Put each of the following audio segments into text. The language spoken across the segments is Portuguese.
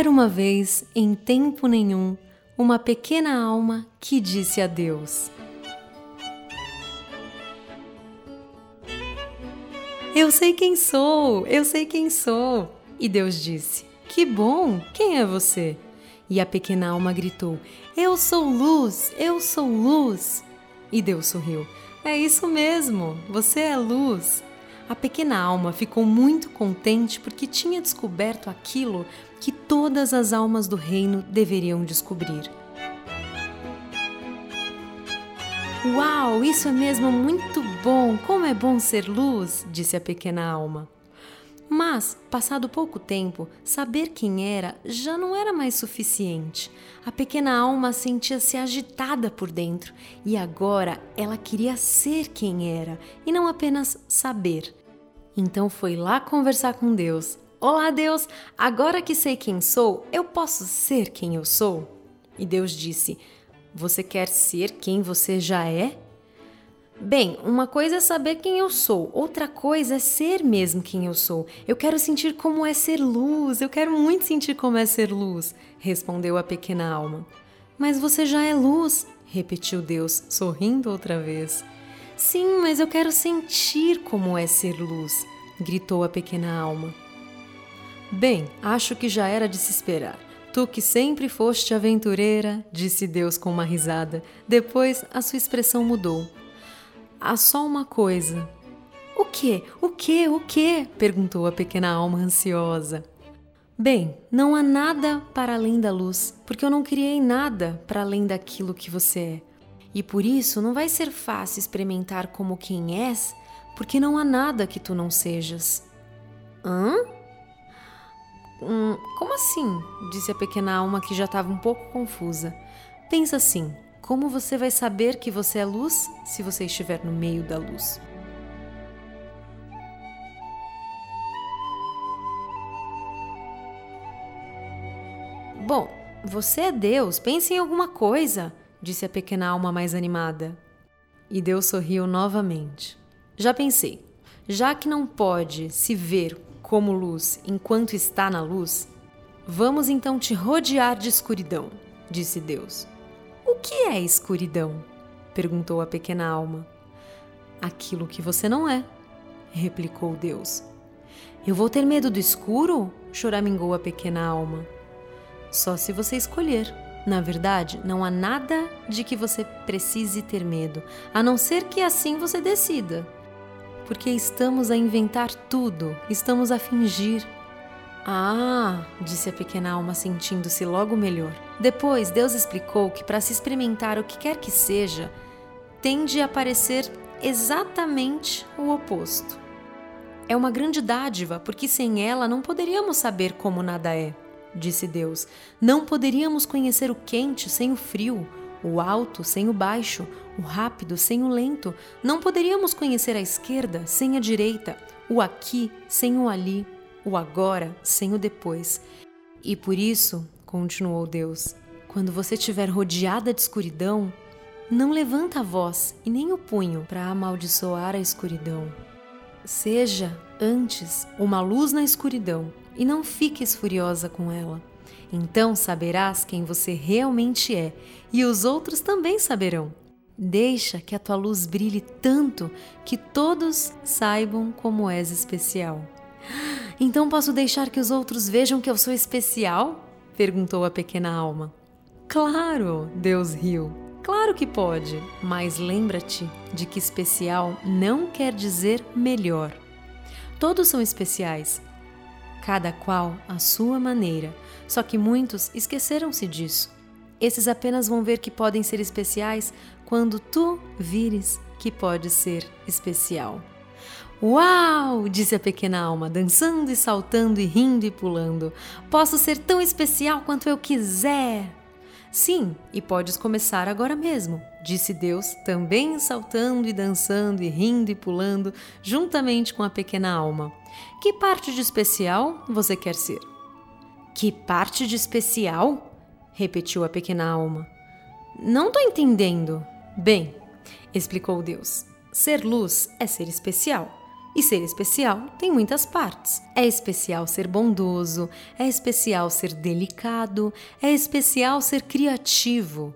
Era uma vez, em tempo nenhum, uma pequena alma que disse adeus. Eu sei quem sou, eu sei quem sou. E Deus disse: Que bom, quem é você? E a pequena alma gritou: Eu sou luz, eu sou luz. E Deus sorriu: É isso mesmo, você é luz. A pequena alma ficou muito contente porque tinha descoberto aquilo que todas as almas do reino deveriam descobrir. Uau, isso é mesmo muito bom! Como é bom ser luz! disse a pequena alma. Mas, passado pouco tempo, saber quem era já não era mais suficiente. A pequena alma sentia-se agitada por dentro e agora ela queria ser quem era e não apenas saber. Então foi lá conversar com Deus. Olá, Deus! Agora que sei quem sou, eu posso ser quem eu sou? E Deus disse: Você quer ser quem você já é? Bem, uma coisa é saber quem eu sou, outra coisa é ser mesmo quem eu sou. Eu quero sentir como é ser luz, eu quero muito sentir como é ser luz, respondeu a pequena alma. Mas você já é luz, repetiu Deus, sorrindo outra vez. Sim, mas eu quero sentir como é ser luz, gritou a pequena alma. Bem, acho que já era de se esperar. Tu que sempre foste aventureira, disse Deus com uma risada. Depois a sua expressão mudou. Há só uma coisa. O que? O que? O que? perguntou a pequena alma ansiosa. Bem, não há nada para além da luz, porque eu não criei nada para além daquilo que você é. E por isso não vai ser fácil experimentar como quem és, porque não há nada que tu não sejas. Hã? Hum, como assim? disse a pequena alma que já estava um pouco confusa. Pensa assim: como você vai saber que você é luz se você estiver no meio da luz? Bom, você é Deus, pense em alguma coisa disse a pequena alma mais animada. E Deus sorriu novamente. Já pensei, já que não pode se ver como luz enquanto está na luz, vamos então te rodear de escuridão, disse Deus. O que é escuridão? perguntou a pequena alma. Aquilo que você não é, replicou Deus. Eu vou ter medo do escuro? choramingou a pequena alma. Só se você escolher, na verdade, não há nada de que você precise ter medo, a não ser que assim você decida. Porque estamos a inventar tudo, estamos a fingir. Ah, disse a pequena alma, sentindo-se logo melhor. Depois, Deus explicou que para se experimentar o que quer que seja, tende a parecer exatamente o oposto. É uma grande dádiva, porque sem ela não poderíamos saber como nada é disse Deus. Não poderíamos conhecer o quente sem o frio, o alto sem o baixo, o rápido sem o lento. Não poderíamos conhecer a esquerda sem a direita, o aqui sem o ali, o agora sem o depois. E por isso, continuou Deus, quando você estiver rodeada de escuridão, não levanta a voz e nem o punho para amaldiçoar a escuridão. Seja, antes, uma luz na escuridão e não fiques furiosa com ela. Então saberás quem você realmente é e os outros também saberão. Deixa que a tua luz brilhe tanto que todos saibam como és especial. Então posso deixar que os outros vejam que eu sou especial? perguntou a pequena alma. Claro, Deus riu. Claro que pode, mas lembra-te de que especial não quer dizer melhor. Todos são especiais, cada qual à sua maneira. Só que muitos esqueceram-se disso. Esses apenas vão ver que podem ser especiais quando tu vires que pode ser especial. Uau! disse a pequena alma, dançando e saltando e rindo e pulando. Posso ser tão especial quanto eu quiser. Sim, e podes começar agora mesmo, disse Deus, também saltando e dançando e rindo e pulando, juntamente com a pequena alma. Que parte de especial você quer ser? Que parte de especial? repetiu a pequena alma. Não estou entendendo. Bem, explicou Deus, ser luz é ser especial. E ser especial tem muitas partes. É especial ser bondoso, é especial ser delicado, é especial ser criativo,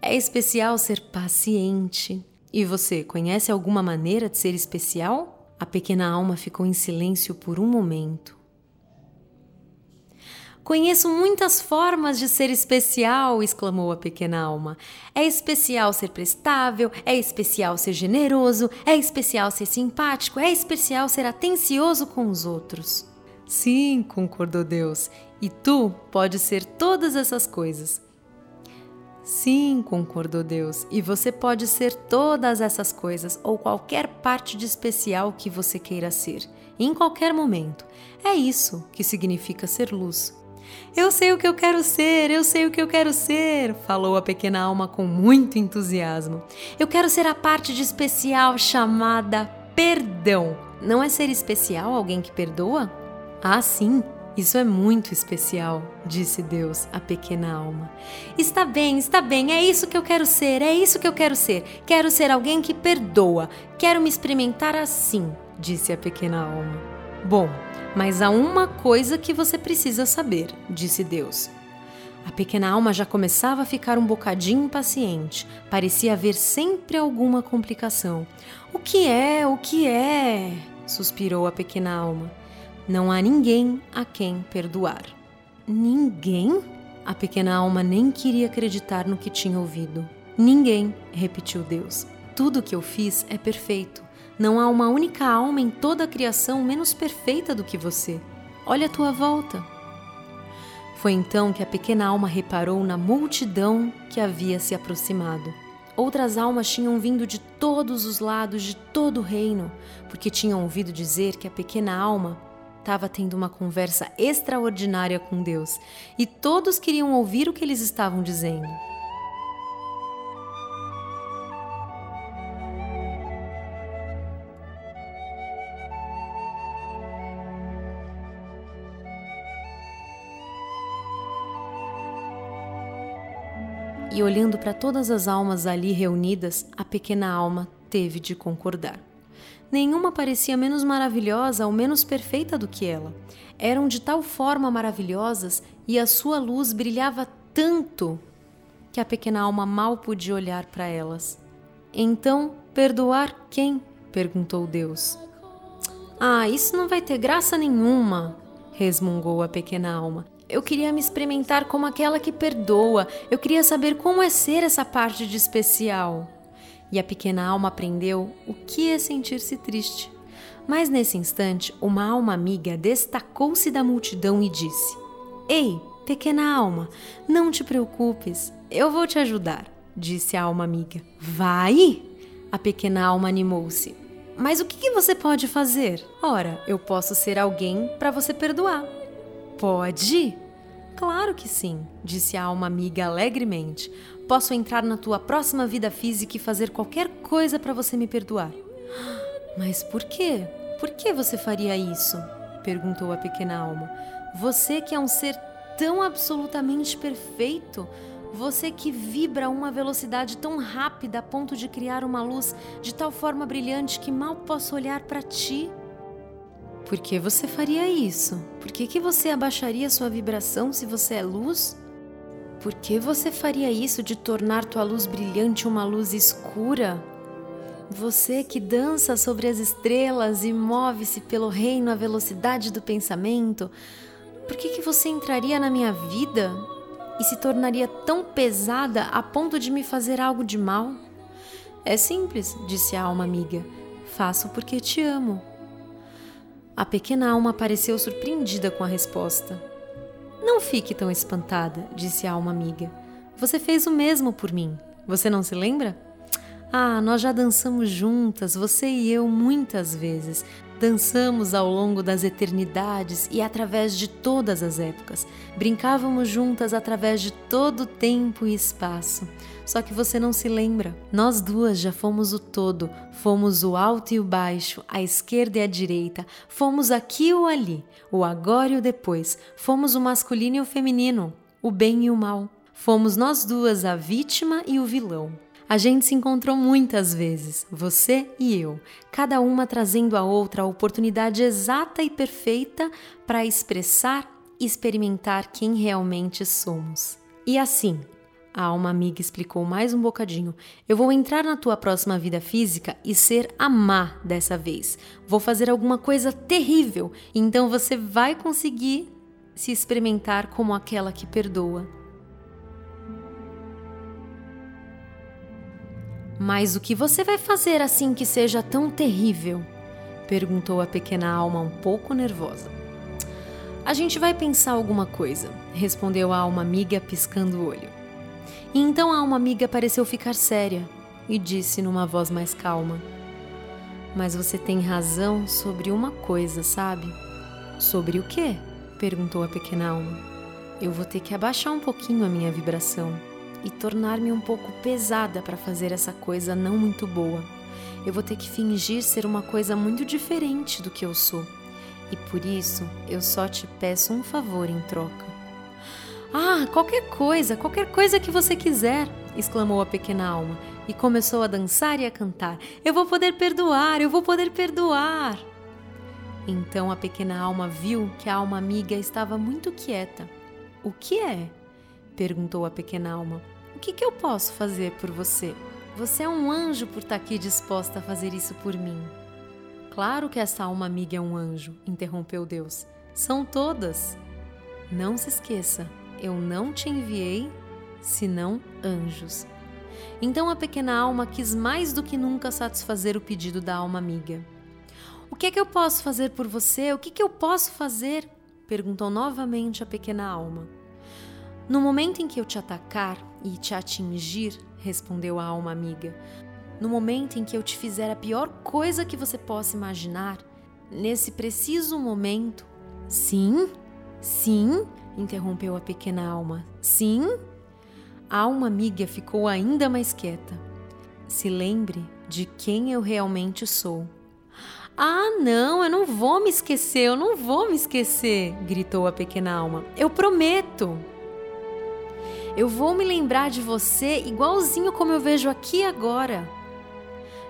é especial ser paciente. E você conhece alguma maneira de ser especial? A pequena alma ficou em silêncio por um momento. Conheço muitas formas de ser especial, exclamou a pequena alma. É especial ser prestável, é especial ser generoso, é especial ser simpático, é especial ser atencioso com os outros. Sim, concordou Deus, e tu pode ser todas essas coisas. Sim, concordou Deus, e você pode ser todas essas coisas ou qualquer parte de especial que você queira ser, em qualquer momento. É isso que significa ser luz. Eu sei o que eu quero ser, eu sei o que eu quero ser, falou a pequena alma com muito entusiasmo. Eu quero ser a parte de especial chamada perdão. Não é ser especial alguém que perdoa? Ah, sim, isso é muito especial, disse Deus à pequena alma. Está bem, está bem, é isso que eu quero ser, é isso que eu quero ser. Quero ser alguém que perdoa, quero me experimentar assim, disse a pequena alma. Bom, mas há uma coisa que você precisa saber, disse Deus. A pequena alma já começava a ficar um bocadinho impaciente. Parecia haver sempre alguma complicação. O que é? O que é? suspirou a pequena alma. Não há ninguém a quem perdoar. Ninguém? A pequena alma nem queria acreditar no que tinha ouvido. Ninguém, repetiu Deus. Tudo o que eu fiz é perfeito. Não há uma única alma em toda a criação menos perfeita do que você. Olha a tua volta. Foi então que a pequena alma reparou na multidão que havia se aproximado. Outras almas tinham vindo de todos os lados de todo o reino, porque tinham ouvido dizer que a pequena alma estava tendo uma conversa extraordinária com Deus e todos queriam ouvir o que eles estavam dizendo. E olhando para todas as almas ali reunidas, a pequena alma teve de concordar. Nenhuma parecia menos maravilhosa ou menos perfeita do que ela. Eram de tal forma maravilhosas e a sua luz brilhava tanto que a pequena alma mal podia olhar para elas. Então, perdoar quem? perguntou Deus. Ah, isso não vai ter graça nenhuma, resmungou a pequena alma. Eu queria me experimentar como aquela que perdoa. Eu queria saber como é ser essa parte de especial. E a pequena alma aprendeu o que é sentir-se triste. Mas nesse instante, uma alma amiga destacou-se da multidão e disse: Ei, pequena alma, não te preocupes, eu vou te ajudar, disse a alma amiga. Vai? A pequena alma animou-se. Mas o que você pode fazer? Ora, eu posso ser alguém para você perdoar. Pode? Claro que sim, disse a alma amiga alegremente. Posso entrar na tua próxima vida física e fazer qualquer coisa para você me perdoar. Mas por quê? Por que você faria isso? perguntou a pequena alma. Você que é um ser tão absolutamente perfeito, você que vibra a uma velocidade tão rápida a ponto de criar uma luz de tal forma brilhante que mal posso olhar para ti. Por que você faria isso? Por que, que você abaixaria sua vibração se você é luz? Por que você faria isso de tornar tua luz brilhante uma luz escura? Você que dança sobre as estrelas e move-se pelo reino à velocidade do pensamento, por que, que você entraria na minha vida e se tornaria tão pesada a ponto de me fazer algo de mal? É simples, disse a alma amiga. Faço porque te amo. A pequena alma pareceu surpreendida com a resposta. Não fique tão espantada, disse a alma amiga. Você fez o mesmo por mim. Você não se lembra? Ah, nós já dançamos juntas, você e eu, muitas vezes. Dançamos ao longo das eternidades e através de todas as épocas. Brincávamos juntas através de todo tempo e espaço. Só que você não se lembra. Nós duas já fomos o todo, fomos o alto e o baixo, a esquerda e a direita, fomos aqui ou ali, o agora e o depois, fomos o masculino e o feminino, o bem e o mal. Fomos nós duas a vítima e o vilão. A gente se encontrou muitas vezes, você e eu, cada uma trazendo à outra a oportunidade exata e perfeita para expressar e experimentar quem realmente somos. E assim, a alma amiga explicou mais um bocadinho. Eu vou entrar na tua próxima vida física e ser a má dessa vez. Vou fazer alguma coisa terrível, então você vai conseguir se experimentar como aquela que perdoa. Mas o que você vai fazer assim que seja tão terrível? perguntou a pequena alma um pouco nervosa. A gente vai pensar alguma coisa, respondeu a alma amiga piscando o olho. E então a alma amiga pareceu ficar séria e disse numa voz mais calma: Mas você tem razão sobre uma coisa, sabe? Sobre o quê? perguntou a pequena alma. Eu vou ter que abaixar um pouquinho a minha vibração e tornar-me um pouco pesada para fazer essa coisa não muito boa. Eu vou ter que fingir ser uma coisa muito diferente do que eu sou. E por isso eu só te peço um favor em troca. Ah, qualquer coisa, qualquer coisa que você quiser, exclamou a pequena alma e começou a dançar e a cantar. Eu vou poder perdoar, eu vou poder perdoar. Então a pequena alma viu que a alma amiga estava muito quieta. O que é? perguntou a pequena alma. Que, que eu posso fazer por você? Você é um anjo por estar aqui disposta a fazer isso por mim. Claro que essa alma amiga é um anjo, interrompeu Deus. São todas. Não se esqueça, eu não te enviei senão anjos. Então a pequena alma quis mais do que nunca satisfazer o pedido da alma amiga. O que é que eu posso fazer por você? O que, é que eu posso fazer? perguntou novamente a pequena alma. No momento em que eu te atacar e te atingir, respondeu a alma amiga, no momento em que eu te fizer a pior coisa que você possa imaginar, nesse preciso momento, sim, sim, interrompeu a pequena alma. Sim? A alma amiga ficou ainda mais quieta. Se lembre de quem eu realmente sou. Ah, não, eu não vou me esquecer, eu não vou me esquecer, gritou a pequena alma. Eu prometo. Eu vou me lembrar de você igualzinho como eu vejo aqui agora.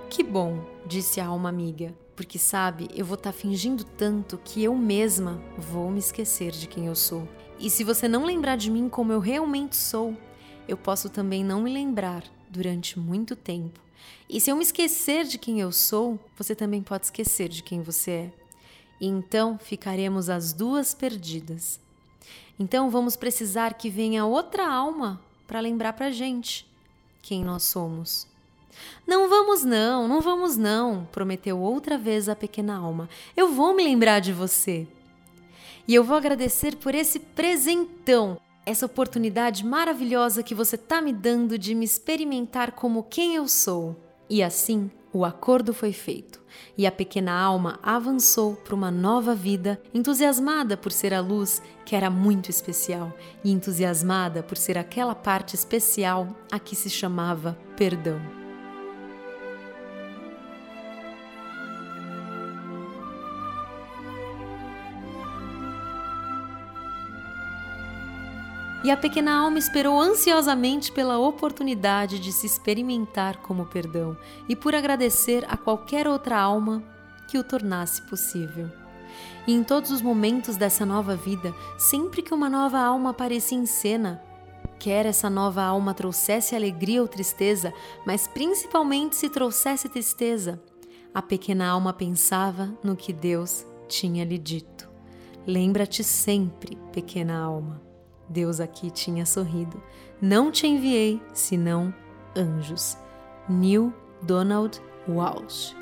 Que bom, disse a alma amiga, porque sabe, eu vou estar tá fingindo tanto que eu mesma vou me esquecer de quem eu sou. E se você não lembrar de mim como eu realmente sou, eu posso também não me lembrar durante muito tempo. E se eu me esquecer de quem eu sou, você também pode esquecer de quem você é. E então ficaremos as duas perdidas. Então vamos precisar que venha outra alma para lembrar para gente quem nós somos. Não vamos não, não vamos não, prometeu outra vez a pequena alma. Eu vou me lembrar de você. E eu vou agradecer por esse presentão, essa oportunidade maravilhosa que você está me dando de me experimentar como quem eu sou. E assim, o acordo foi feito, e a pequena alma avançou para uma nova vida, entusiasmada por ser a luz que era muito especial, e entusiasmada por ser aquela parte especial a que se chamava perdão. E a pequena alma esperou ansiosamente pela oportunidade de se experimentar como perdão e por agradecer a qualquer outra alma que o tornasse possível. E em todos os momentos dessa nova vida, sempre que uma nova alma aparecia em cena, quer essa nova alma trouxesse alegria ou tristeza, mas principalmente se trouxesse tristeza, a pequena alma pensava no que Deus tinha lhe dito. Lembra-te sempre, pequena alma. Deus aqui tinha sorrido. Não te enviei senão anjos. Neil Donald Walsh